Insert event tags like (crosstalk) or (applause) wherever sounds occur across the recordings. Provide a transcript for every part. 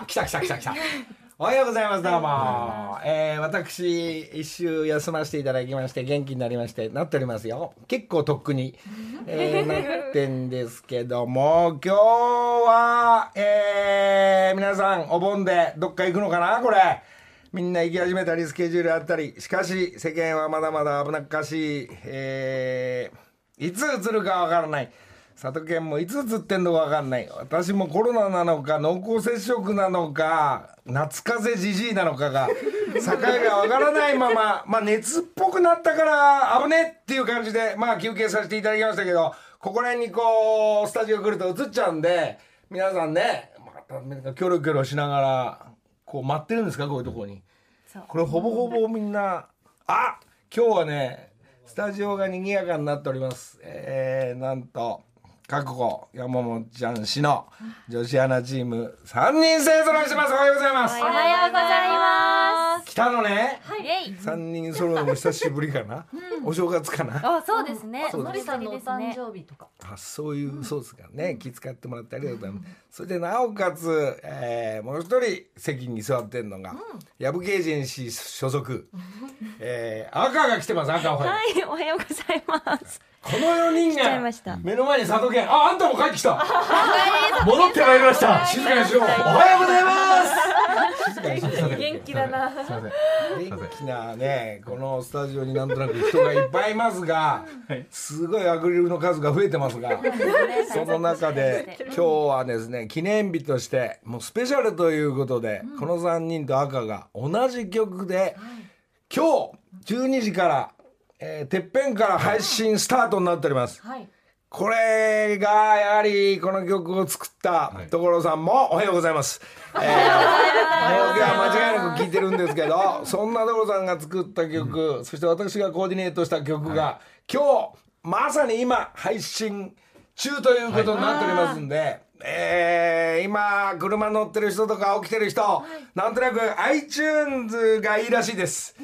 あ、来た来た来た来た。おはようございます、どうも。えー、私、一週休ませていただきまして、元気になりまして、なっておりますよ。結構とっくに、えー、なってんですけども、今日は、えー、皆さん、お盆でどっか行くのかなこれ。みんな行き始めたり、スケジュールあったり。しかし、世間はまだまだ危なっかしい。えー、いつ映るかわからない。佐渡県もいつ映ってんのか分かんない私もコロナなのか濃厚接触なのか夏風邪じじいなのかが境が分からないまままあ熱っぽくなったから危ねっていう感じでまあ休憩させていただきましたけどここら辺にこうスタジオ来ると映っちゃうんで皆さんねまたキョロキョロしながらこう待ってるんですか？こういうとこに。これほぼほぼみんなあ今日はねスタジオが賑やかになっております。えー、なんと覚悟山本ちゃん氏の女子アナチーム3人勢ぞろいしてます。おはようございます。おはようございます。来たのね、はい、3人揃うのも久しぶりかな、お正月かな。あそうですね。のりさんのお誕生日とか。あそういうそうですかね、気遣ってもらってありがとうございます、それでなおかつ、えーもう一人席に座ってんのが、ヤブケージェンシー所属、えー赤が来てます赤おはよう。はい、おはようございます。この4人ちゃいがました。目の前に佐渡県ああんたも帰ってきた。戻ってまいりました。静かにしようおはようございます静か元気だな。すいません元気なねこのスタジオになんとなく人がいっぱいいますがすごいアクリルの数が増えてますが (laughs) その中で今日はですね記念日としてもうスペシャルということでこの3人と赤が同じ曲で今日12時からえーてっぺんから配信スタートになっております。はい。これがやはりこの曲を作った所さんもおはようございます。えー、おは間違いなく聴いてるんですけど、そんな所さんが作った曲、そして私がコーディネートした曲が、今日まさに今配信中ということになっておりますんで、えー、今車乗ってる人とか起きてる人、なんとなく iTunes がいいらしいです。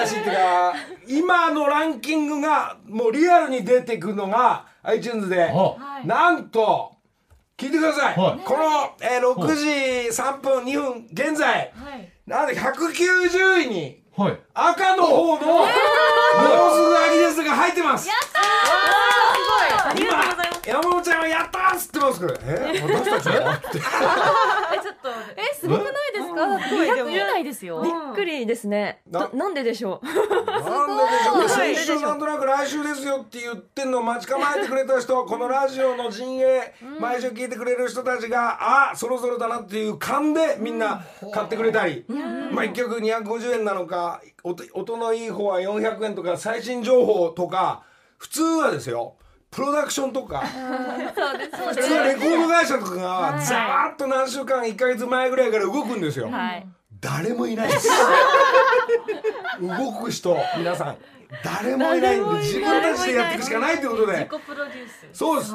らしいっていうか今のランキングがもうリアルに出てくるのが iTunes で。はなんと聞いてください、はい。この、えー6時3分2分現在。はい。なんで190位にはい。赤の方の「もうすぐ秋です」が入ってますありがとうございます。山本ちゃんはやったーっつってますけどえ私たちはってえ、ちょっと。えすごくないですか？200以内ですよ。びっくりですね。なんででしょう？なんででしょう？先週なんとなく来週ですよって言ってんのを待ち構えてくれた人このラジオの陣営毎週聞いてくれる人たちがあそろそろだなっていう勘でみんな買ってくれたりまあ1曲250円なのか音音のいい方は400円とか最新情報とか普通はですよプロダクションとか。普通レコード会社とかがざーっと何週間1か月前ぐらいから動くんですよ。はい。誰もいないです。動く人皆さん。誰もいないんで自分たちでやっていくしかないということで。自己プロデュース。そうです。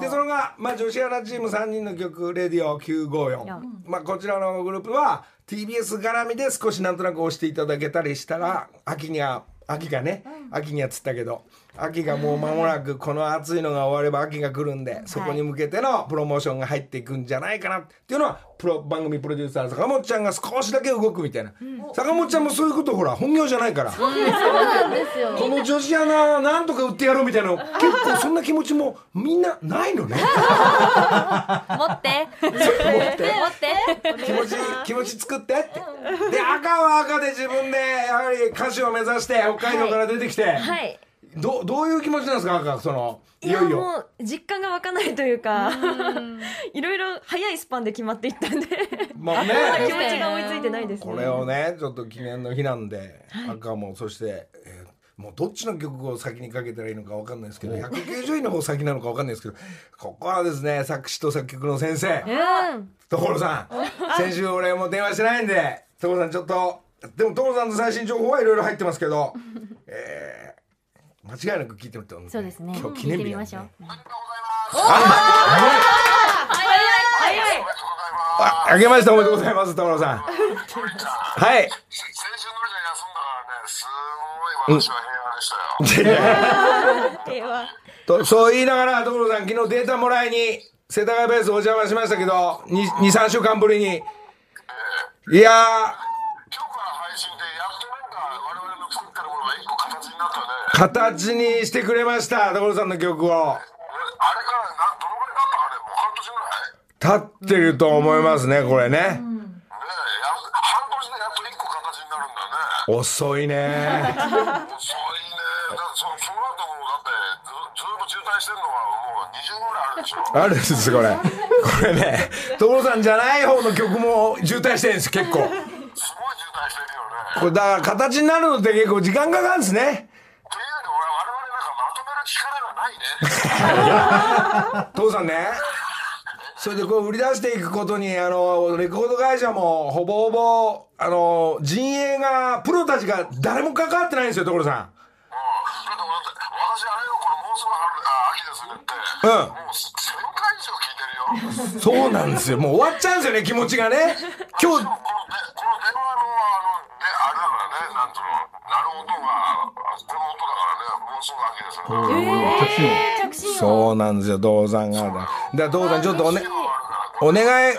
でそれが、まあ、女子アナチーム3人の曲「レディオ954」まあ、こちらのグループは TBS 絡みで少しなんとなく押していただけたりしたら秋には秋がね秋にはつったけど秋がもう間もなくこの暑いのが終われば秋が来るんでそこに向けてのプロモーションが入っていくんじゃないかなっていうのはプロ番組プロデューサーの坂本ちゃんが少しだけ動くみたいな、坂本ちゃんもそういうことほら本業じゃないから。そうなんですよ。この女子アナなんとか売ってやろうみたいなの結構そんな気持ちもみんなないのね。持って。持って。持って。気持ち気持ち作って。ってで赤は赤で自分でやはり歌手を目指して北海道から出てきて、はい。どどういう気持ちなんですか？赤そのいよいよ。もう実感が湧かないというか、(laughs) いろいろ早いスパンで決まっていったんで、まあ (laughs) 気ね持ちが追いついてないですね。これをねちょっと記念の日なんで、赤もそして、えーもうどっちの曲を先にかけたらいいのか分かんないですけど190位の方先なのか分かんないですけどここはですね作詞と作曲の先生所さん。先週俺も電話してないんで所さんちょっとでも所さんの最新情報はいろいろ入ってますけど、えー、間違いなく聞いてみてもらってそうですね。今日記念日聞いてみましょうああげましておめでとうございます所さん。はい。先週のりちゃん休んだからね、すごい私は平和でしたよ。平和。(laughs) とそう言いながら所さん昨日データもらいに世田谷ベースお邪魔しましたけど、2、2 3週間ぶりに。いや今日から配信でやっとなんか我々の作ってるものが一個形になったね。ー、形にしてくれました、所さんの曲を。俺あれからなどのぐらい経ったかねもう半年ぐらいね立ってると思いますね、これね。えや半年でやっと一個形になるんだね遅いね。遅いねだってそその後もだってずずっと渋滞してるのがもう20ぐらいあるでしょあるんです、これ。これね、所さんじゃない方の曲も渋滞してるんです、結構。すごい渋滞してるよねこれだから形になるのって結構時間かかるんですね。といね父さんね。それでこう売り出していくことに、あの、レコード会社もほぼほぼ、あの、陣営が、プロたちが誰も関わってないんですよ、所さん。うん私あれよこのもうすぐ春あ秋ですねってうんもう1000回以上聞いてるよそうなんですよ。もう終わっちゃうんですよね、気持ちがね。今日このでこの電話のあのであれだからねなんつうの鳴る音がこの音だからねもうすぐ秋ですそうなんですよ、父さんが。だから父さんちょっとおね、お願い、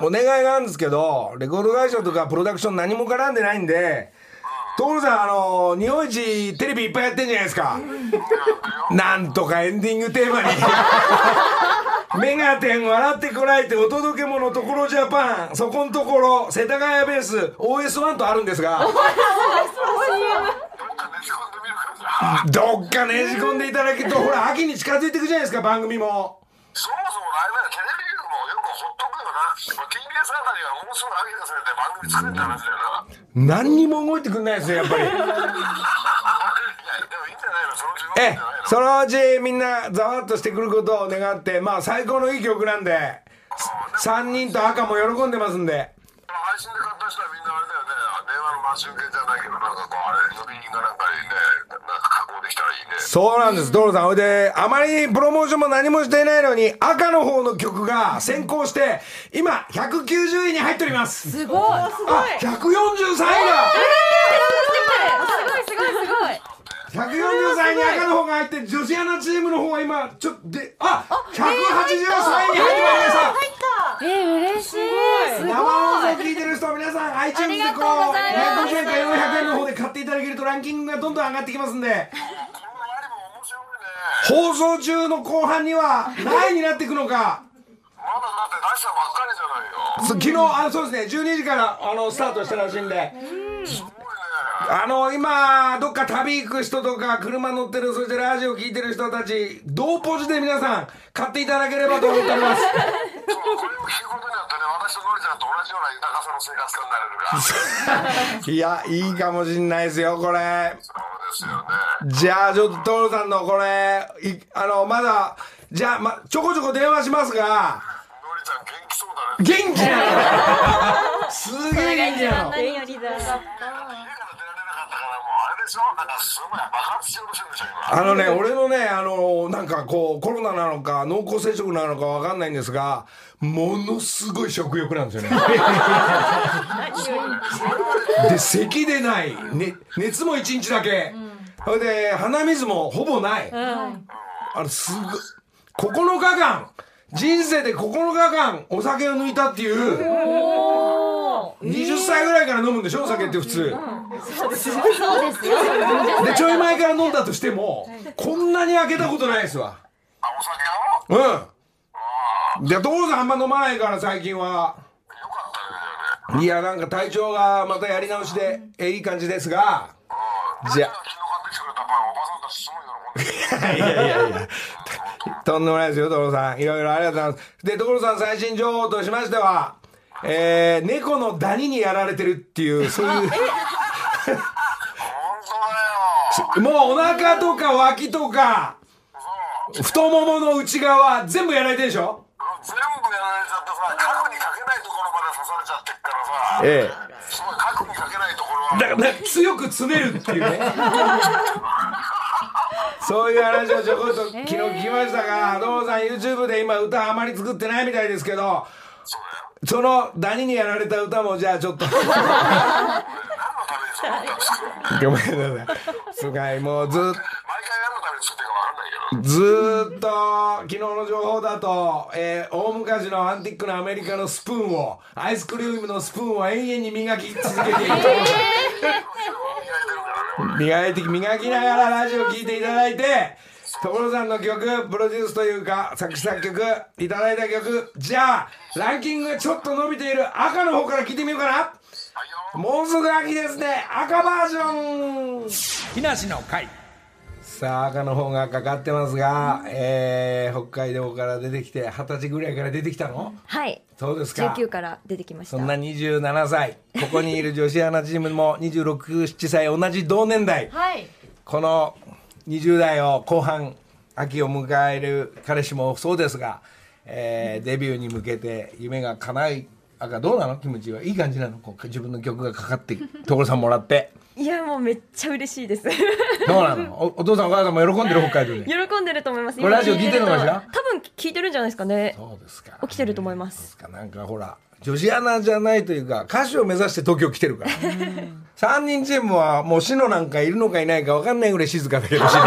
お願いがあるんですけど、レコード会社とかプロダクション何も絡んでないんで、所さん、あの、日本一テレビいっぱいやってんじゃないですか。なんとかエンディングテーマに。メガテン笑ってこらえてお届け物ところジャパン、そこんところ、世田谷ベース、OS1 とあるんですが、どっかねじ込んでみるからじゃあ (laughs) どっかねじ込んでいただけると、ほら、秋に近づいていくじゃないですか、番組も。そもそもあれだよテレビ局もよくほっとくよな、まあ、TBS あたりはもうすぐ秋ですねって番組作れって話だよな何にも動いてくんないですよ、やっぱり。(laughs) いやでもいいんじゃないのそのうち動くんじゃえないの、そのうちみんなざわっとしてくることを願って、まあ最高のいい曲なんで、3人と赤も喜んでますんで。配信で買った人はみんなあれだよね電話の待ち受けじゃないけどなんかこうあれ呼び鈴がなんかにねなんか加工できたらいいね。そうなんです、所さん。ほいで、あまりプロモーションも何もしていないのに、赤の方の曲が先行して、今、190位に入っております。すごい。あ、143位がすごいすごいすごい143位に赤の方が入って、女子アナチームの方は今、ちょっと、で、あ、183位に入ってまいりました。えー、嬉しいすごい生放送聞いてる人は皆さん iTunes でこうありがとうございます。250円か400円の方で買っていただけるとランキングがどんどん上がってきますんで。放送中の後半には何位になっていくのか。まだだって出したばっかりじゃないよ。そ昨日あそうですね。12時からあのスタートしたらしいんで。すごいねあの今どっか旅行く人とか車乗ってるそしてラジオ聞いてる人たち同ポジで皆さん買っていただければと思っております。そうこれを聞くことによってね私とのりちゃんと同じような豊かさの生活感になれるからいやいいかもしんないですよこれ。そうですよね。じゃあちょっと所さんのこれいあのまだじゃあ、ま、ちょこちょこ電話しますが。のりちゃん元気そうだね。元気なの。(laughs) すげえ元気なのしょなんかすごい爆発しようとしてるでしょ今あのね、俺のね、あの、なんかこう、コロナなのか、濃厚接触なのかわかんないんですが、ものすごい食欲なんですよね。で、咳でない。ね、熱も一日だけ。それで、鼻水もほぼない。あの、すごい、9日間、人生で9日間お酒を抜いたっていう、20歳ぐらいから飲むんでしょ？お酒って普通。そうですよで、ちょい前から飲んだとしても、こんなに開けたことないですわ。あお酒を？うん。で、父さんあんま飲まないから最近は。いや、なんか体調がまたやり直しで、えいい感じですが、じゃ昨日買ってきてくれたパンおばさんたちすごい喜んでるいやいやいや。とんでもないですよ、所さん。いろいろありがとうございます。で、所さん最新情報としましては、えー、猫のダニにやられてるっていう、(laughs) そういう、もうお腹とか脇とか、太ももの内側、全部やられてるでしょ？全部やられちゃってさ核にかけないところまで刺されちゃってっからさえすごい核にかけないところは。だからね、強く詰めるっていうね。(laughs) そういう話をちょこっと昨日聞きましたが、所さん YouTube で今歌あまり作ってないみたいですけど、そうだよそのダニにやられた歌もじゃあちょっと。(laughs) ごめんなさい。すごい、もうずっと。ずーっと昨日の情報だと、えー大昔のアンティックなアメリカのスプーンをアイスクリームのスプーンを永遠に磨き続けているところ磨いて磨きながらラジオ聞いていただいて所さんの曲プロデュースというか作詞作曲いただいた曲。じゃあランキングがちょっと伸びている赤の方から聞いてみようかな。もうすぐ秋ですね。赤バージョン。木梨の会。さあ赤の方がかかってますが、えー北海道から出てきて二十歳ぐらいから出てきたの？はい。そうですか。19から出てきました。そんな27歳。ここにいる女子アナチームも267歳同じ同年代。はい。この20代を後半秋を迎える彼氏もそうですが、えーデビューに向けて夢が叶い赤どうなの？気持ちはいい感じなの？こう自分の曲がかかって所さんもらって。いやもうめっちゃ嬉しいです。どうなの？おお父さんお母さんも喜んでる？(laughs) 北海道で。喜んでると思います。これラジオ聞いてるのかしら多分聞いてるんじゃないですかね。そうですか。起きてると思います。なんかほら女子アナじゃないというか歌手を目指して東京来てるから。3人チームはもうシノなんかいるのかいないか分かんないぐらい静かだけどシノ。(laughs)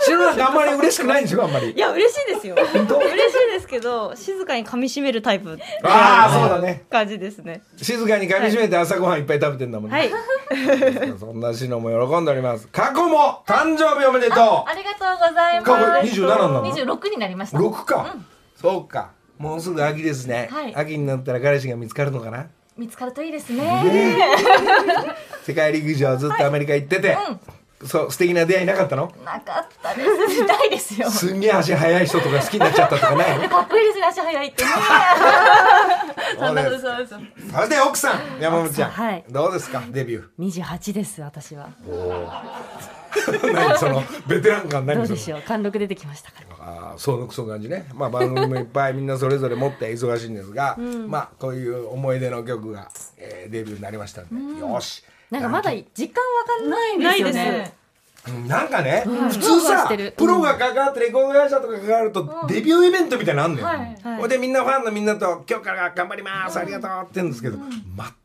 シノなんかあんまり嬉しくないんでしょあんまり。いや嬉しいですよ。嬉しいですけど静かに噛み締めるタイプああそうだね。感じですね。静かに噛み締めて朝ごはんいっぱい食べてんだもんね、はい。(laughs) そんなシノも喜んでおります。過去も誕生日おめでとありがとうございます。過去27なの？26になりましうた。6か、そうかもうすぐ秋ですね、はい。秋になったら彼氏が見つかるのかな？見つかるといいですね。(laughs) 世界陸上ずっとアメリカ行ってて、そう素敵な出会いなかったの？なかったです。ないですよ。すんげえ足速い人とか好きになっちゃったとかないの？かっこいいですね足早いってね。そうです。そして奥さん山本ちゃん、はい。どうですか？デビュ28です私は。ー。(laughs) 何そのベテラン感ど何それ？うでしょう。貫禄出てきましたからああそうそ感じね、まあ、番組もいっぱいみんなそれぞれ持って忙しいんですが、まあこういう思い出の曲が、えーデビューになりましたんで、よし。なんかまだ実感わかんないんですよね。うん。なんかね、普通ふわふわさプロが関わってレコード会社とか関わると、デビューイベントみたいなのあんのよ、はい。ほい。でみんなファンのみんなと「今日から頑張ります、ありがとう」って言うんですけど、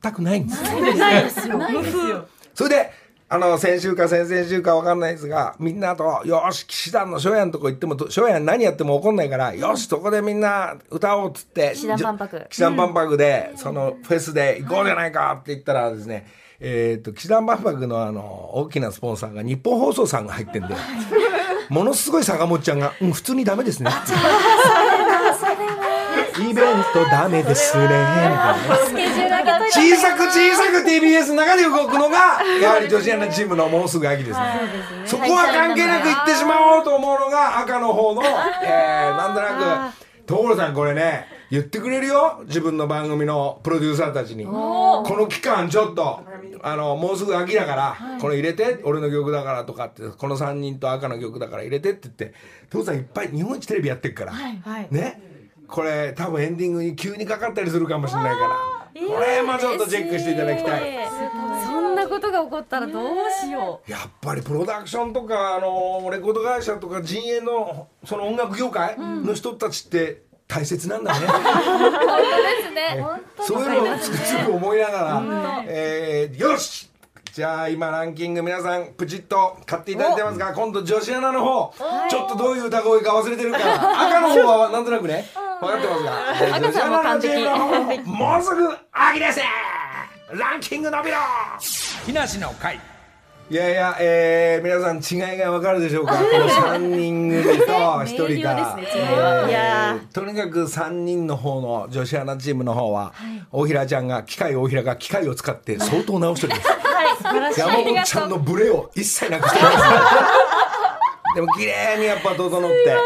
全くないんですよ。ないですよ。ないですよ。それであの先週か先々週か分かんないですがみんなと「よし騎士団の初夜のとこ行っても初夜何やっても怒んないからよしそこでみんな歌おう」っつって騎士団万博。騎士団万博で、そのフェスで行こうじゃないかって言ったらですねえー、と騎士団万博のあの大きなスポンサーが日本放送さんが入ってんでものすごい坂本ちゃんが「うん普通にダメですね」イベントダメですね」みたいな。小さく小さく TBS の中で動くのがやはり女子アナチームのもうすぐ秋ですね、そこは関係なく行ってしまおうと思うのが赤の方の、えー、なんとなく所さんこれね言ってくれるよ自分の番組のプロデューサーたちに。この期間ちょっとあのもうすぐ秋だから、これ入れて俺の曲だからとかってこの3人と赤の曲だから入れてって言って所さんいっぱい日本一テレビやってるから、ね。これ多分エンディングに急にかかったりするかもしれないからこれもちょっとチェックしていただきたい。そんなことが起こったらどうしよやっぱりプロダクションとかあのレコード会社とか陣営のその音楽業界の人たちって大切なんだね、う本当ですね。そういうのをつくつく思いながら、えーよし!じゃあ今ランキング皆さんプチッと買っていただいてますが今度女子アナの方ちょっとどういう歌声か忘れてるから赤の方はなんとなくね分かってますが。女子アナのチームの方もうすぐ秋ですランキング伸びろ。木梨の会。いやいや、えー、皆さん違いがわかるでしょうか。(laughs) この3人組と1人が、ねえーいやとにかく3人の方の女子アナチームの方は、大平ちゃんが機械大平が機械を使って相当直しております。(laughs) はい山本ちゃんのブレを一切なくしてます (laughs) でも綺麗にやっぱ整って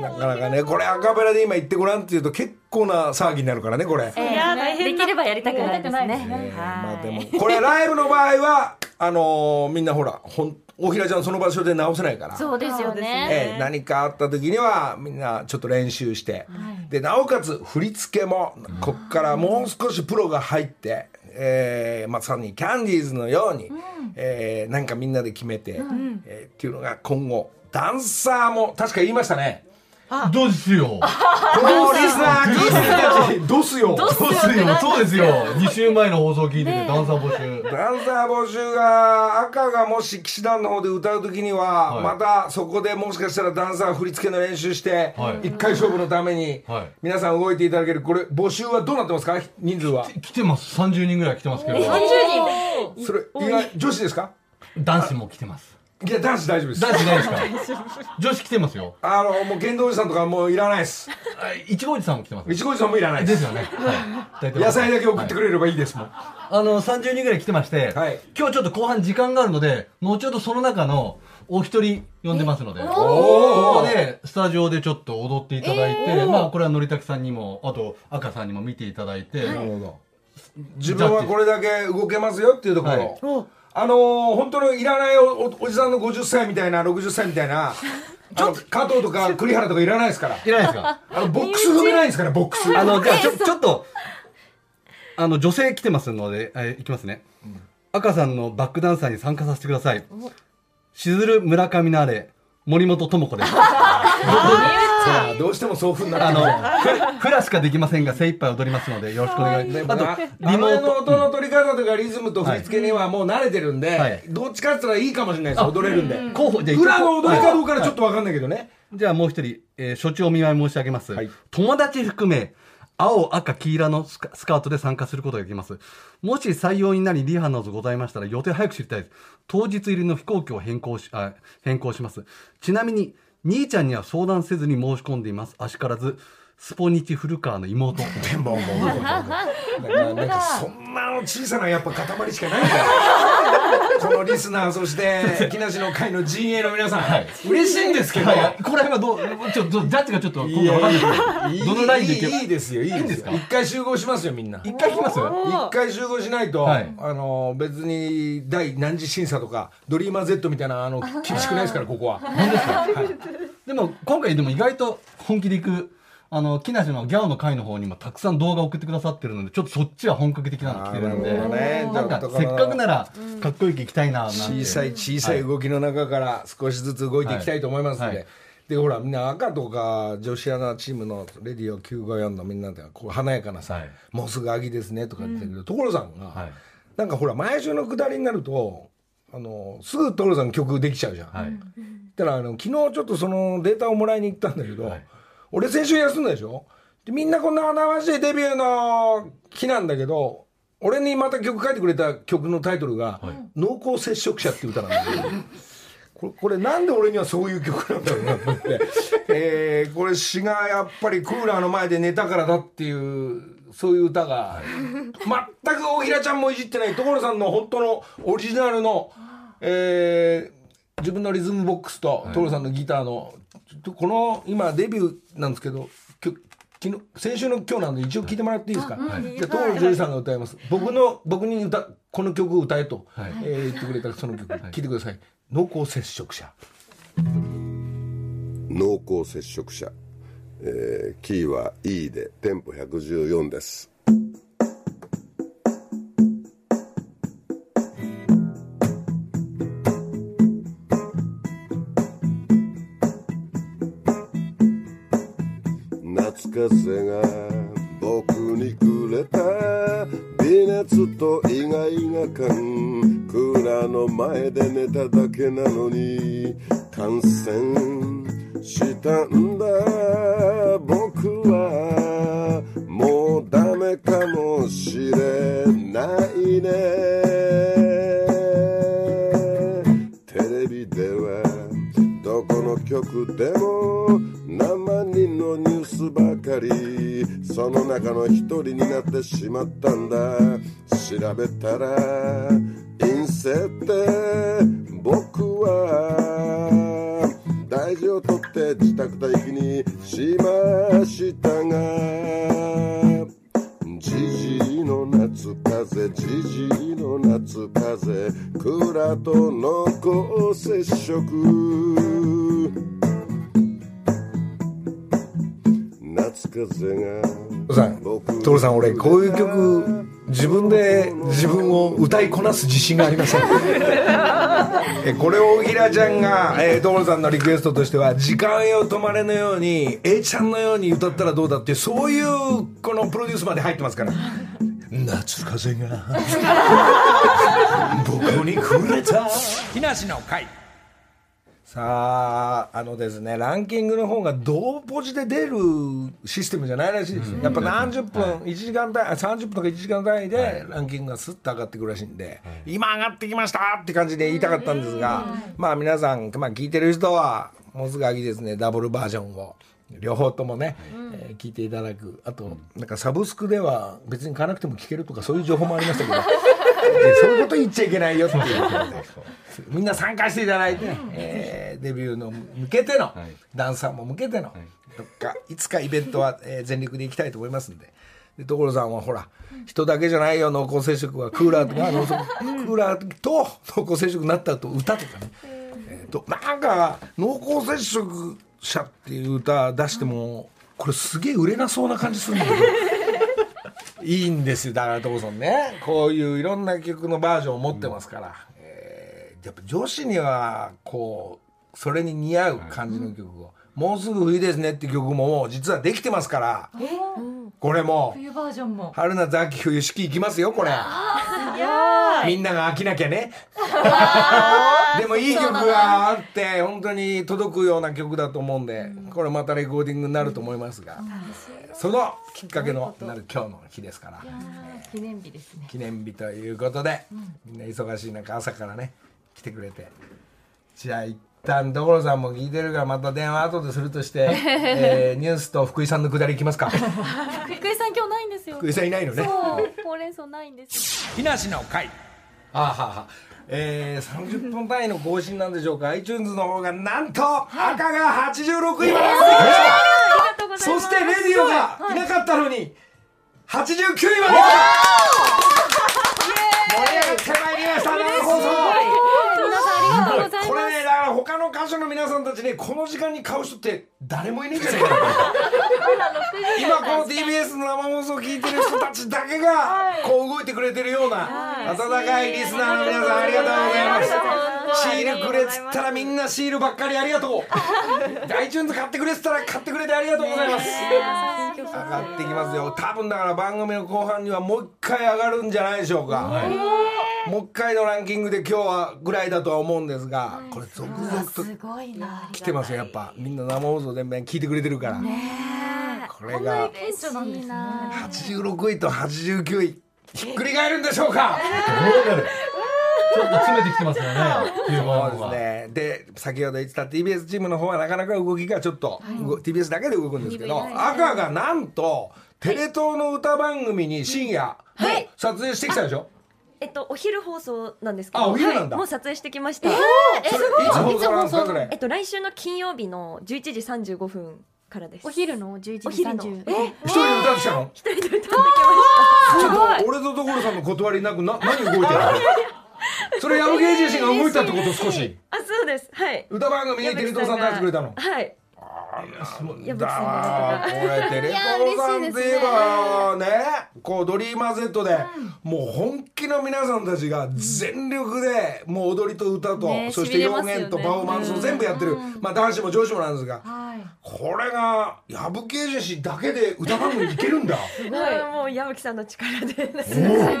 なかなかねこれアカペラで今言ってごらんって言うと結構な騒ぎになるからねこれ。いや大変できればやりたくないですね。えーまあでもこれライブの場合はあのーみんなほらほん大平ちゃんその場所で直せないから。そうですよね。ええ何かあった時にはみんなちょっと練習して、でなおかつ振り付けもこっからもう少しプロが入って、えーまさにキャンディーズのように、えーなんかみんなで決めて、えーっていうのが今後ダンサーも確か言いましたねどうですよ。このリスナー聞いどうすよどうすよ。そうですよ。2週前の放送聞いてて、ダンサー募集。ダンサー募集が赤がもし騎士団の方で歌う時には、はいまたそこでもしかしたらダンサー振り付けの練習して、はい一回勝負のために、はい皆さん動いていただけるこれ募集はどうなってますか？人数は来てます。30人ぐらい来てますけど。30それ意外女子ですか？男子も来てます。いや男子大丈夫です。男子ないですか？(laughs) 女子来てますよ。あのもう剣道おじさんとかもういらないです。あい。ちごおじさんも来てます。いちごおじさんもいらないでですすよね。はい。大体野菜だけ送ってくれればいいですもん、あの、30人ぐらい来てまして、はい。今日ちょっと後半時間があるので、後ほどその中のお一人呼んでますので、おここで、スタジオでちょっと踊っていただいて、まあ、これはのりたくさんにも、あと、赤さんにも見ていただいて、なるほど。自分はこれだけ動けますよっていうところ、はいあのー本当のいらないおおおじさんの50歳みたいな60歳みたいなあの加藤とか栗原とかいらないですからいらないですか？あのボックス踏めないんですからボックスあの、じゃあ、ちょ、ちょっと、あの、女性来てますので、えいきますね。赤さんのバックダンサーに参加させてください。しずる村上のあれ、森本智子です。(laughs) さあどうしてもそういうふうになあのってくる、フフラしかできませんが、精一杯踊りますので、よろしくお願い。しでます。ああと、リモののート。音の取り方とかリズムと振り付けにはもう慣れてるんで、はい。どっちかって言ったらいいかもしれないです。踊れるんで、候補、じゃあ裏の踊りかどうかちょっと分かんないけどね、じゃあもう一人、えー、処置お見舞い申し上げます。はい。友達含め、青、赤、黄色のスカスカウトで参加することができます。もし採用になりリハなどございましたら予定早く知りたいです。当日入りの飛行機を変更し、あ変更します。ちなみに、兄ちゃんには相談せずに申し込んでいます。あしからず、スポニチ古川の妹。でももうなんか (laughs) そんな小さなやっぱ塊しかないんだよ。(laughs) このリスナーそして木梨の会の陣営の皆さん、嬉しいんですけど、はい、ここら辺はどう、ちょっと、ジャッジがちょっと、今度わかんない。けど、どのラインでいけいいいいですよ。いいですよ一回集合しますよみんな。一回来ます？一回集合しないと、はい。あの別に第何次審査とかドリーマー Z みたいなあの厳しくないですからここは。ですか、でも今回でも意外と本気でいくあの木梨のギャオの会の方にもたくさん動画送ってくださってるのでちょっとそっちは本格的なの来てるんでせっかくならかっこよく行きたいななんて。小さい小さい動きの中から少しずつ動いていきたいと思いますので、はい。はいでほらみんな赤とか女子アナチームのレディオ954のみんなでこう華やかなさ、はい。もうすぐ秋ですねとか言ってる。けど、所さんが、はい。なんかほら毎週のくだりになるとあのすぐ所さん曲できちゃうじゃん、はい。だからあの昨日ちょっとそのデータをもらいに行ったんだけど、はい俺先週休んだでしょ？でみんなこんな華々しいデビューの日なんだけど俺にまた曲書いてくれた曲のタイトルが「濃厚接触者」っていう歌なんだけど (laughs) これこれなんで俺にはそういう曲なんだろうなと思って、(laughs) えーこれ詩がやっぱりクーラーの前で寝たからだっていうそういう歌が全く大平ちゃんもいじってない所さんの本当のオリジナルの、えー自分のリズムボックスと所さんのギターのこの今デビューなんですけどきょ昨日先週の今日なんで一応聞いてもらっていいですか、じゃあ所ジョージさんが歌います。僕の僕に歌この曲を歌えと、はい。えー言ってくれたその曲、聞いてください。濃厚接触者。濃厚接触者、えーキーは E でテンポ114です風が僕にくれた微熱と意外な感クーラの前で寝ただけなのに感染したんだ。僕はもうダメかもしれないね。テレビではどこの局でもかりその中の一人になってしまったんだ。調べたら陰性って僕は大事をとって自宅待機にしましたがじじいの夏風じじいの夏風クーラーと濃厚接触。さん所さん俺こういう曲自分で自分を歌いこなす自信がありません。(laughs) えこれをギラちゃんが、えー、所さんのリクエストとしては「時間よ止まれ」のように A ちゃんのように歌ったらどうだってそういうこのプロデュースまで入ってますから。夏風が。(laughs) 僕にくれた。木梨の会さああのですねランキングの方が同ポジで出るシステムじゃないらしいですよ、やっぱ何十分、1時間単位あ30分とか1時間単位でランキングがスッと上がってくるらしいんで、今上がってきましたって感じで言いたかったんですが、まあ皆さん、まあ、聞いてる人はもうすぐ秋ですねダブルバージョンを。両方ともね、えー聞いていただく。あとなんかサブスクでは別に買わなくても聞けるとかそういう情報もありましたけど。でそういうこと言っちゃいけないよっていうことで。みんな参加していただいて、えーデビューの向けての、ダンサーも向けての、どっかいつかイベントは、えー全力で行きたいと思いますんで。で所さんはほら人だけじゃないよ濃厚接触は。クーラーとか濃厚クーラーと濃厚接触になった後歌とかね、えーとなんか濃厚接触者っていう歌出してもこれすげえ売れなそうな感じするんだけどいいんですよだからトムソンね。こういういろんな曲のバージョンを持ってますから、えーやっぱ女子にはこうそれに似合う感じの曲を、もうすぐ冬ですねって曲も実はできてますから、これも。冬バージョンも。春夏秋冬四季いきますよこれ。みんなが飽きなきゃね。でもいい曲があって本当に届くような曲だと思うんでこれまたレコーディングになると思いますが。そのきっかけのなる今日の日ですから。記念日ですね。記念日ということでみんな忙しい中朝からね来てくれてじゃあ一旦所さんも聞いてるからまた電話後でするとして、(laughs) えーニュースと福井さんのくだりいきますか？(laughs) 福井さん今日ないんですよ。福井さんいないのね。そうほうれん草ないんです木梨の会。あははえー、30分単位の更新なんでしょうか？iTunes の方がなんと赤が86位まで。そしてレディオがい。なかったのに89位まで来た盛り上がってまいりました生放送皆さんありがとうございこますれねだから他の歌手の皆さんたちねこの時間に買う人って誰もいないんじゃないかな (laughs) 今この TBS の生放送を聞いてる人たちだけがこう動いてくれてるような温かいリスナーの皆さんありがとうございますシールくれっつったらみんなシールばっかりありがとう。(laughs) iTunes 買ってくれっつったら買ってくれてありがとうございます。上がってきますよ。多分だから番組の後半にはもう一回上がるんじゃないでしょうか、もう一回のランキングで今日はぐらいだとは思うんですがこれ続々とすごいな。来てますよやっぱ。みんな生放送全面聞いてくれてるから。これが顕著なんですね。86位と89位ひっくり返るんでしょうかちょっと詰めてきてますよね。9そうです。ね。で先ほど言ってた TBS チームの方はなかなか動きがちょっと、動 TBS だけで動くんですけど、赤がなんとテレ東の歌番組に深夜、はい。撮影してきたでしょ？えっと、お昼放送なんですけど、あお昼なんだ。はい、もう撮影してきました。それい。つ放送なんですかそれ？えっと、来週の金曜日の11時35分からです。お昼の11時お昼の。30え？一人で歌ってきたの？一人で歌ってきましちょっと俺と所さんの断りなくな何動いてるの？(laughs) それ矢吹自身が動いたってこと少した。あ、そうです。はい。歌番組にテレ東さん出してくれたのはい。矢吹ださんがからこれテレ東さんといえばねこうドリーマー Z でもう本気の皆さんたちが全力でもう踊りと歌とねそして表現とパフォーマンスを全部やってる。まあ男子も女子もなんですがはい。これが矢吹エージェンシーだけで歌番組いけるんだ。すごい。もう矢吹さんの力で。すごい。矢吹さ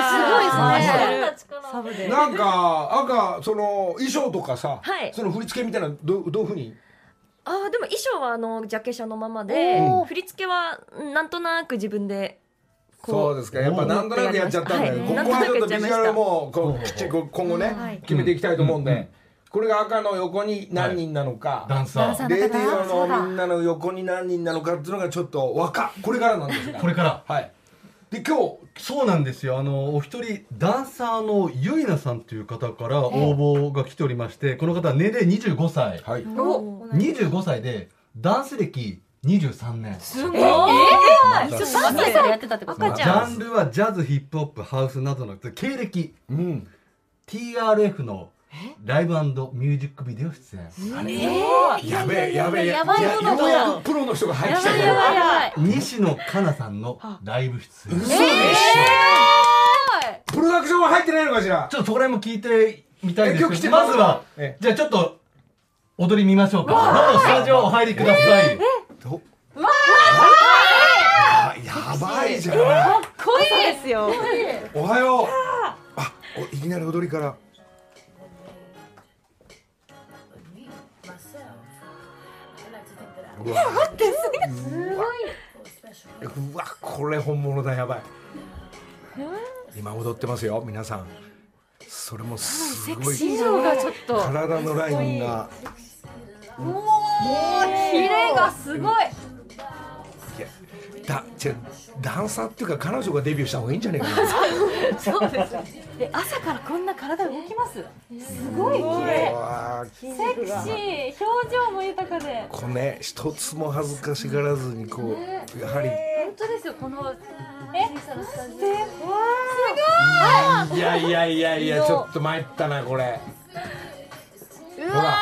んすごいですね。サブで。なんか赤その衣装とかさはい。その振り付けみたいなのどどういうふうにあーでも衣装はあのジャケ写のままで、振り付けはなんとなく自分でこそうですか。やっぱなんとなくやっちゃったんだよ、はい。ここはちょっとビジュアルもこうきっちり今後ね、はい。決めていきたいと思うんで、これが赤の横に何人なのか、ダンサー。レディオのみんなの横に何人なのかっていうのがちょっとわかこれからなんですが。これから。はいで今日そうなんですよ。あの、お一人、ダンサーのゆいなさんという方から応募が来ておりまして、この方は年齢25歳。はい25歳で、ダンス歴23年。すごいまた3歳からやってたってことジャンルはジャズ、ヒップホップ、ハウスなどの経歴。うん、TRF のライブミュージックビデオ出演。やべえやべえ。やばいようやくプロの人が。入ってきたけどやばいやばい。西野カナさんのライブ出演。嘘でしょ。プロダクションは入ってないのかしら？ちょっとそこら辺も聞いてみたいです。けどまずはえじゃあちょっと踊り見ましょうか。どうぞスタジオお入りください。どあやばい。じゃない濃いですよ。おはよう。あおいきなり踊りからうわ待ってすごいうわこれ本物だやばい。今踊ってますよ皆さん。それもすごい。以上がちょっと。体のラインが。キレがすごいだ違うダンサーっていうか彼女がデビューした方がいいんじゃないかな。(laughs) そうですえ朝からこんな体動きます？すごい綺麗。うわセクシー。表情も豊かで。これね一つも恥ずかしがらずにこうやはり。本当ですよこのえい。やいやいやいやちょっと参ったなこれ。ほら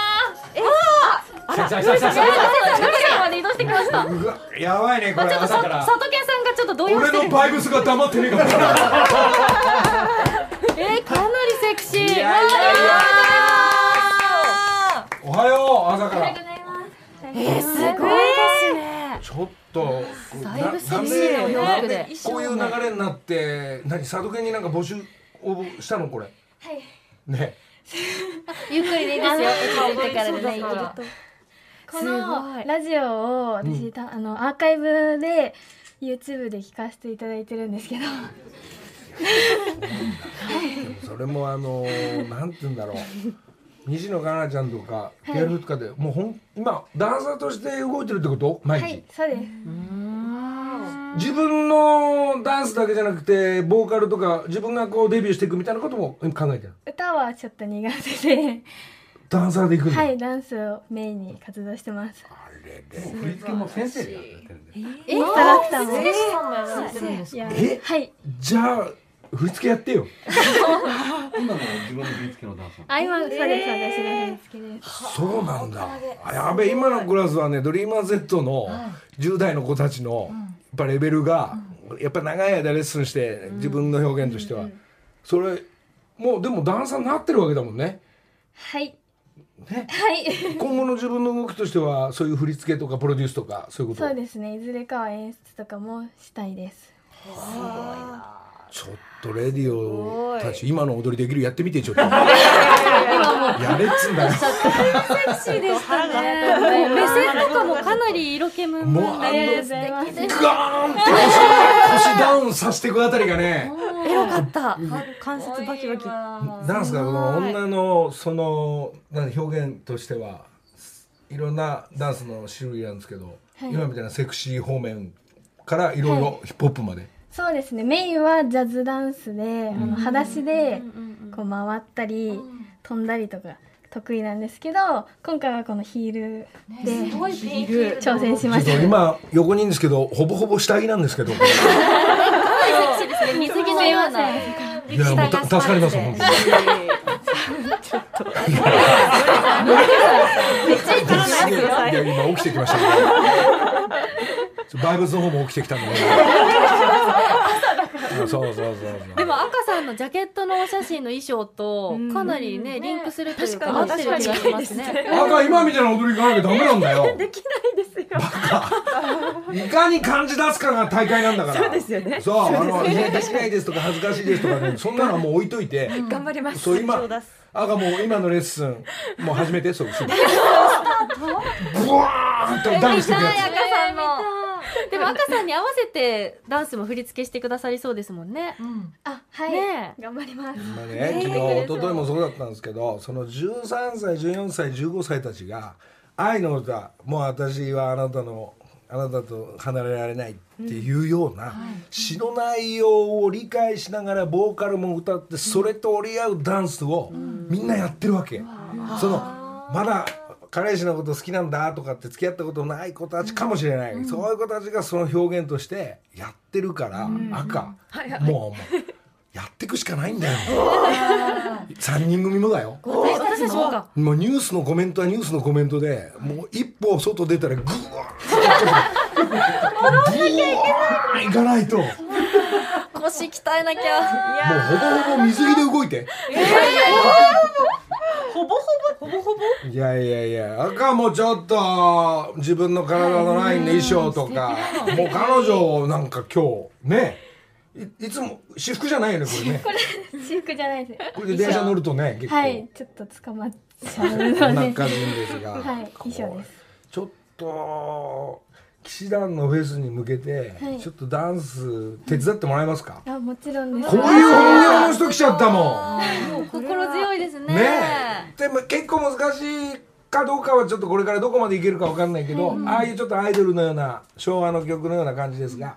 してきましうわやばいねこれちょっとさ朝から佐藤健さんがちょっと動揺してる俺のバイブスが黙ってねえからえー、かなりセクシーいやいやいやおはよう朝からえー、すごいですねちょっとだいぶセなクシーなお洋服でこういう流れになって何佐渡県になんか募集応募したのこれはいねゆっくりでいいですよ落ち着いてからでねそうそう息がこのラジオを私、たあのアーカイブで YouTube で聞かせていただいてるんですけど。(laughs) それもあのーなんて言うんだろう。西野カナちゃんとかピアルとかで、もうほん今ダンサーとして動いてるってこと？毎日、はいそうです。自分のダンスだけじゃなくてボーカルとか自分がこうデビューしていくみたいなことも考えてる歌はちょっと苦手でダンサーでいくんだ、はいダンスをメインに活動してます。あれれ振り付けも先生でやられてるんでインストラクターもさんもやられてるんですいやえ？はい。じゃあ振り付けやってよ。(laughs) 今の自分の振り付けのダンスあ今そうです私が振り付けです。そうなんだ。あやべえ今のクラスはねドリーマー Z の10代の子たちのやっぱレベルがやっぱ長い間レッスンして自分の表現としては。それもうでもダンサーになってるわけだもんね。はいね。はい。今後の自分の動きとしてはそういう振り付けとかプロデュースとかそういうこと？そうですね。いずれかは演出とかもしたいです。ちょっとレディオたち今の踊りできるやってみてちょっと。(laughs) やれっつんだよ。セクシーでしたね目線とかもかなり色気ムンムンもうあのでございますガーンって腰腰ダウンさせていくあたりがね。エロかった。関節バキバキ。なんですかこの女のそのなんで表現としてはいろんなダンスの種類なんですけど、今みたいなセクシー方面からいろいろヒップホップまで、そうですね。メインはジャズダンスで、あの裸足でこう回ったり、飛んだりとか得意なんですけど今回はこのヒールで挑戦しまちょっしたと今横にいるんですけどほぼほぼ下着なんですけど。水着のような。やもうた助かります本当に。いや今起きてきましたけど。(laughs) バイブスの方も起きてきたんで (laughs) (laughs) そうそうそうそう。でも赤さんのジャケットのお写真の衣装とかなりねリンクするというか合ってる気がしますね。赤今みたいな踊り行かなきゃダメなんだよ。(laughs) できないですよ。いかに感じ出すかが大会なんだから。そうですよね。そう、あの、いやできないですとか恥ずかしいですとかね、(laughs) そんなのはもう置いといて。頑張ります。そう、今赤もう今のレッスン、もう始めて、そう、そう。(laughs) ブワーンとダウンしていくや赤さんの (laughs) でも赤さんに合わせてダンスも振り付けしてくださりそうですもんね。あはい、ね頑張ります。つ。まあね、昨日、一昨日もそうだったんですけど、その13歳、14歳、15歳たちが、愛の歌、もう私はあなたの、あなたと離れられないっていうような詩の内容を理解しながらボーカルも歌ってそれと折り合うダンスをみんなやってるわけ。そのまだ彼氏のこと好きなんだとかって付き合ったことない子たちかもしれない、そういう子たちがその表現としてやってるから、赤、もうもうやっていくしかないんだよ。(laughs) 3人組もだよ。私たちもか。もうニュースのコメントはニュースのコメントでもう一歩外出たらグワー戻んなきゃいけない。(laughs) 行かないともう (laughs) 腰鍛えなきゃ。ほぼほぼ水着で動いてほぼほぼ？ほぼほぼ？いやいやいや赤もちょっと自分の体のラインの衣装とかもう彼女なんか今日ね。いいつも私服じゃないよねこれね。私服じゃないです。これで電車乗るとね結構、はいちょっと捕まっちゃうので。(laughs) こんな感じですが、はい衣装です。ちょっと騎士団のフェスに向けて、はい。ちょっとダンス手伝ってもらえますか、あもちろんです。こういう本業の人来ちゃったもん。心強いですね。ねえ。でも結構難しいかどうかはちょっとこれからどこまでいけるかわかんないけど、ああいうちょっとアイドルのような昭和の曲のような感じですが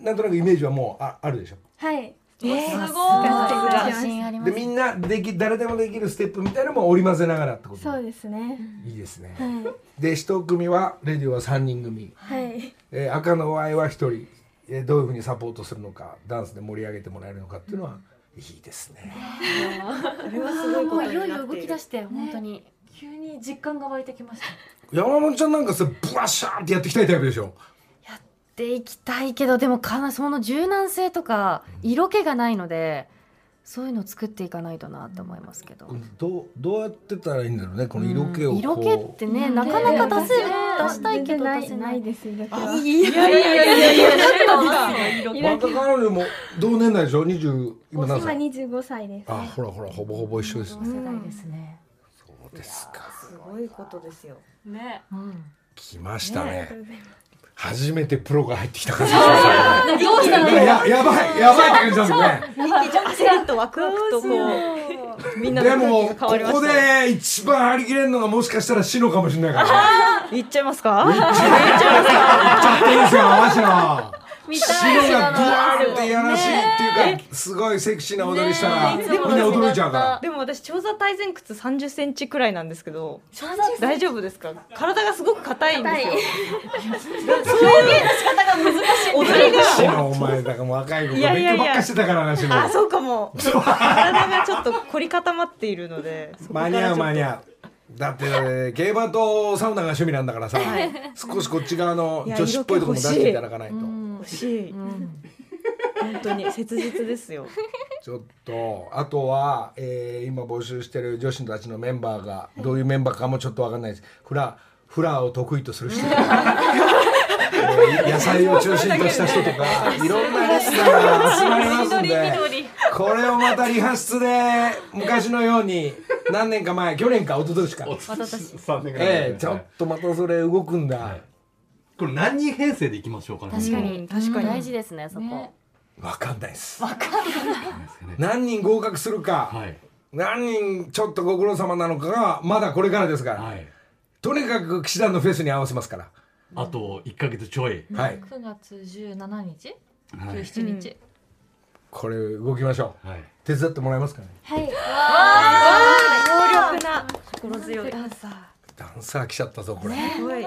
なんとなくイメージはもうああるでしょ？はいすごい。自信ありますでみんなでき誰でもできるステップみたいなのも織り交ぜながらってこと？そうですね。いいですね、はい。で一組はレディオは3人組、はい。えー赤の場合は1人、えーどういうふうにサポートするのかダンスで盛り上げてもらえるのかっていうのはいいですね、(laughs) これはすごいこともういよいよ動き出して本当に。急に実感が湧いてきました。山本ちゃんなんかさブワッシャーってやっていきたいタイプでしょ？でいきたいけどでもかなその柔軟性とか色気がないのでそういうのを作っていかないとなと思いますけど、どうどうやってたらいいんだろうねこの色気をこう、色気ってねなかなか出せる出したいけど出せない。ないです色気はいやいやいやいやいやまた彼女も同年代でしょ20今何今歳25歳ですあほらほらほぼほぼ一緒ですね、世代ですね、そうですかすごいことですよね来ましたね初めてプロが入ってきた感じ。がしどうしたの？ますねややばいやばいって感じだもんね。焦りとワクワクとこう。みんなのでもここで一番張り切れるのがもしかしたらシノかもしれないからね言っちゃいますか言っちゃっていいですよマジの見シたい。ノがブワーってやらしいっていうかすごいセクシーな踊りしたらみんな驚いちゃうから。でも私長座体前屈30センチくらいなんですけど大丈夫ですか？体がすごく硬いんですよ。踊りがシノお前だからもう若い子いやいやいや。勉強ばっかしてたからなシノあそうかも。体がちょっと凝り固まっているので間に合う間に合う。だって、ね、競馬とサウナが趣味なんだからさ、少しこっち側の女子っぽいところも出していただかないと欲しい、本当に切実ですよ。ちょっとあとは、えー今募集してる女子たちのメンバーがどういうメンバーかもちょっとわかんないです。フラフラーを得意とする人とか、(laughs) えー野菜を中心とした人とかいろんなレスラーが集まりますんでこれをまたリハ室で昔のように何年か前去年か一昨年か、3年ぐらい前えーちょっとまたそれ動くんだ、これ何人編成でいきましょうかね。確かに、うん。確かに。大事ですねそこ、ね。わかんないです。何人合格するか、はい。何人ちょっとご苦労様なのかがまだこれからですから、はい。とにかく騎士団のフェスに合わせますから、あと1か月ちょい。はい。9月17日？はい。17日、これ動きましょう。はい。手伝ってもらえますかね？はい。強力な。心強い。ダンサーダンサー来ちゃったぞこれ、すごい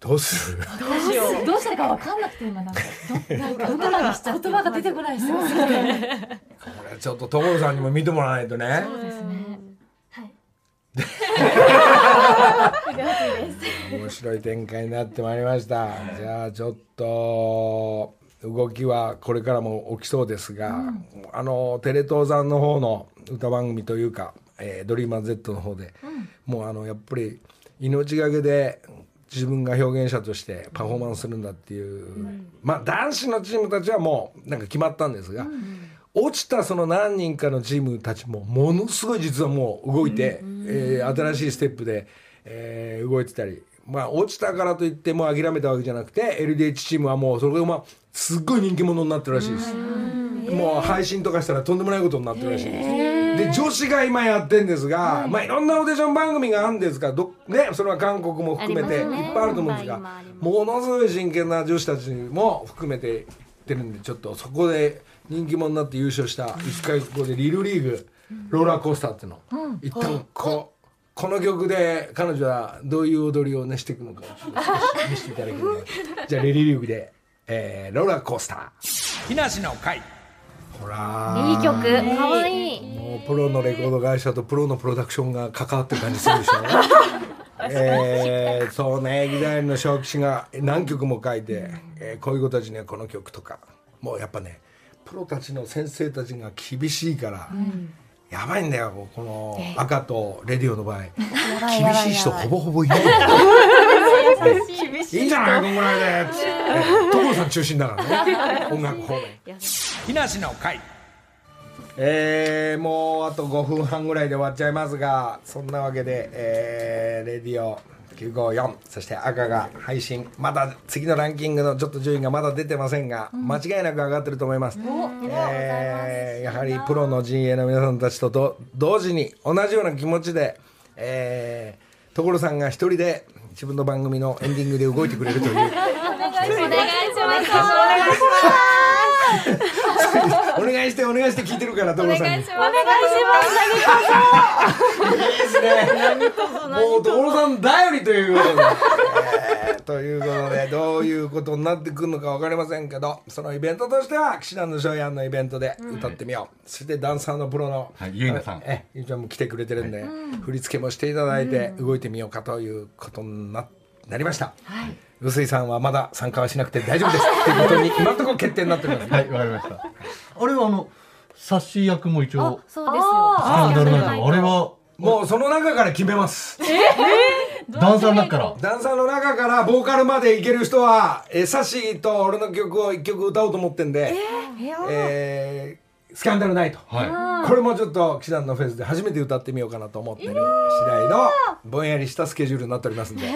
どうする？どうしよう。どうしたかわかんなくて今なんか。どなんか言葉が言葉が出てこないですよねこれちょっと所さんにも見てもらわないとね。そうですね。はい。面白い展開になってまいりました。じゃあちょっと動きはこれからも起きそうですが、あのテレ東さんの方の歌番組というか「えードリーマー Z の方で、もうあのやっぱり命がけで自分が表現者としてパフォーマンスするんだっていう、まあ男子のチームたちはもうなんか決まったんですが、落ちたその何人かのチームたちもものすごい実はもう動いて、えー新しいステップで、えー動いてたり。まあ、落ちたからといってもう諦めたわけじゃなくて LDH チームはもうそれがまあすっごい人気者になってるらしいです。もう配信とかしたらとんでもないことになってるらしいですで女子が今やってんですが、まあいろんなオーディション番組があるんですがど、ね、それは韓国も含めていっぱいあると思うんですが、今あります。ものすごい真剣な女子たちも含めていってるんでちょっとそこで人気者になって優勝した一回ここでリルリーグローラーコースターっていうの、一旦こうこの曲で彼女はどういう踊りをねしていくのかをちょっと少し見せていただければ。じゃあリルリーグで、えーローラーコースター。木梨の会ほら。いい曲。かわいい。もうプロのレコード会社とプロのプロダクションが関わってる感じするでしょ？(laughs) えー、そうねギターの小吉が何曲も書いて、えー、こういう子たちにはこの曲とか。もうやっぱねプロたちの先生たちが厳しいから、やばいんだよこの赤とレディオの場合。厳しい人ほぼほぼいない。んだよい。い。んじゃないこんぐらいで。所さん中心だからね。(laughs) 音楽方面。木梨の会。えー、もうあと5分半ぐらいで終わっちゃいますがそんなわけで、えー、レディオ954そして赤が配信。まだ次のランキングのちょっと順位がまだ出てませんが、間違いなく上がってると思います、えーやはりプロの陣営の皆さんたちとと同時に同じような気持ちで、えー、所さんが一人で自分の番組のエンディングで動いてくれるという。お願いします。お願いしてお願いして聞いてるから所さんに。お願いします。いいですね。もう所さん頼りという。こ (laughs) とということでどういうことになってくるのか分かりませんけど、そのイベントとしては騎士団のショーヤンのイベントで歌ってみよう。そしてダンサーのプロの、はいゆいなさん。えゆいちゃんも来てくれてるんで、振り付けもしていただいて動いてみようかということにななりました。臼井さんはまだ参加はしなくて大丈夫です。(laughs) っていうことに今のところ決定になっております。はいわかりました。あれはあのサッシー役も一あ応そうですよ。スキャンダルナイトあれはもうその中から決めます。ダンサーの中から。ダンサーの中からボーカルまでいける人は、えー、サッシーと俺の曲を一曲歌おうと思ってんで、え？ースキャンダルナイト。はこれもちょっと騎士団のフェスで初めて歌ってみようかなと思ってる次第のぼんやりしたスケジュールになっておりますんで、(laughs) イ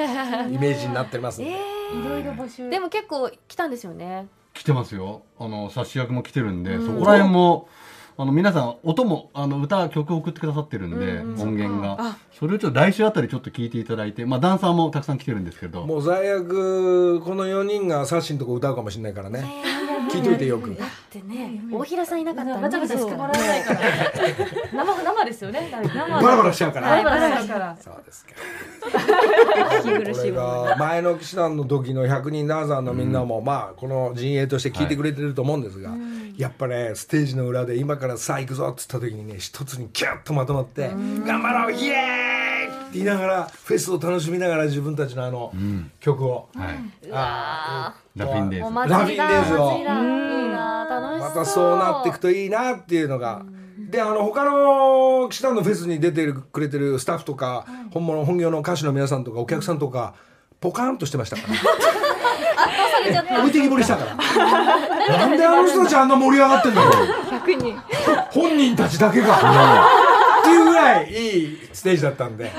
メージになっておりますんで。いろいろ募集。でも結構来たんですよね。い来てますよ。あのサッシー役も来てるんでそこら辺もあの皆さん音もあの歌曲を送ってくださってるんで音源が。それをちょっと来週あたりちょっと聞いていただいてまあダンサーもたくさん来てるんですけど。もう最悪この4人がサッシーのとこ歌うかもしれないからね。聞いといてよく。だってね大平さんいなかったらバタバタしてもらえないから。(laughs) 生生ですよね。生。バラバラしちゃうから。バラバラしから。そうですか。(laughs) これが前の騎士団の時の100人ダンサーのみんなも、まあこの陣営として聞いてくれてると思うんですが、やっぱねステージの裏で今からさあ行くぞっつった時にね一つにキュッとまとまって「頑張ろうイエーイ!」って言いながらフェスを楽しみながら自分たちのあの曲を、はい。あラフィンデイズ。ラフィンデイズを。またそうなっていくといいなっていうのが。であの他の騎士団のフェスに出てくれてるスタッフとか、本物本業の歌手の皆さんとかお客さんとかポカーンとしてましたから (laughs) 置いてきぼりしたから。(laughs) なんであの人たちあんな盛り上がってんだろう100人。本人たちだけがっていうぐらいいいステージだったんで。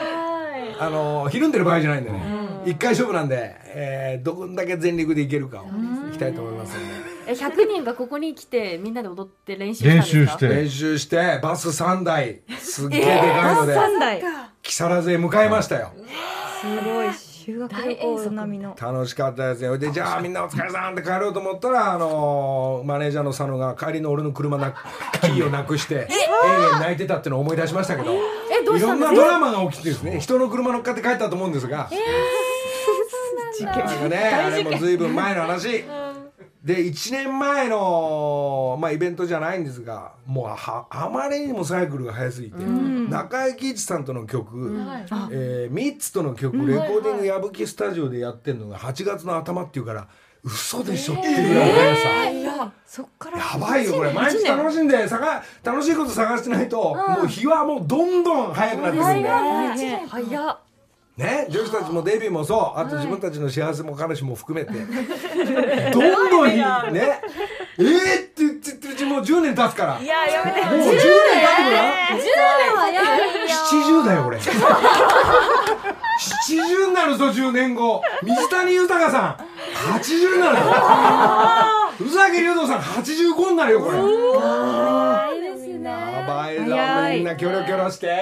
あのひるんでる場合じゃないんでね。一回勝負なんで、えーどこんだけ全力でいけるかをいきたいと思いますんで。え100人がここに来てみんなで踊って練習したんですか？練習して。練習してバス3台すっげえでかいので3台。木更津へ向かいましたよ。すごい修学旅行並みの楽しかったですよ。でじゃあみんなお疲れさんって帰ろうと思ったら (laughs) あのマネージャーの佐野が帰りの俺の車なキーをなくして (laughs) え？え泣いてたっていうのを思い出しましたけど。えどういろんなドラマが起きてですね。人の車乗っかって帰ったと思うんですが。事なんかねあれもずいぶん前の話で1年前の、まあ、イベントじゃないんですがもうはあまりにもサイクルが早すぎて、中井貴一さんとの曲、えー、ミッツとの曲レコーディング矢吹スタジオでやってるのが8月の頭っていうから嘘でしょっていうぐらいの速さ。そっからやばいよこれ。毎日楽しんで探楽しいこと探してないと、もう日はもうどんどん早くなってくるんで。早っね、女子たちもデビューもそう。あと自分たちの幸せも彼氏も含めて、どんどんいいね。えー、って言ってるうちもう10年経つから。いややめて。もう10年経ってごらん早いよ70だよ。俺70になるぞ10年後。水谷豊さん。80になるよ。宇崎竜斗さん85になるよこれやばいぞみんなキョロキョロして。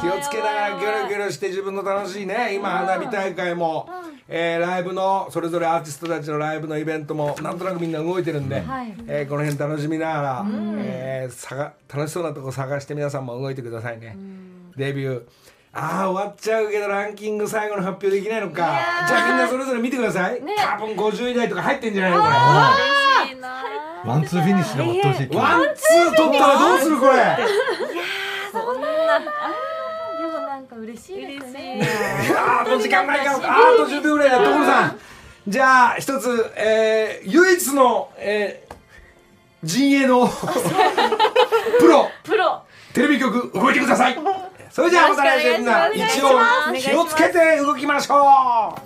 気をつけながらキョロキョロして自分の楽しいね今花火大会も、えーライブのそれぞれアーティストたちのライブのイベントもなんとなくみんな動いてるんで、えーこの辺楽しみながら、えー探楽しそうなとこ探して皆さんも動いてくださいね、デビュー。ああ終わっちゃうけどランキング最後の発表できないのか。じゃあみんなそれぞれ見てください、多分50位台とか入ってんじゃないのこれ嬉しいなワンツーフィニッシュで終わってほしい。ワンツー取ったらどうするこれ？でもなんか嬉しいですね。あーあと時間ないからあーあと10秒ぐらいだ所さん。じゃあ一つ、えー、唯一の、えー、陣営の (laughs) プロ。プロ。テレビ局動いてください。それじゃあまた来週みんな一応気をつけて動きましょう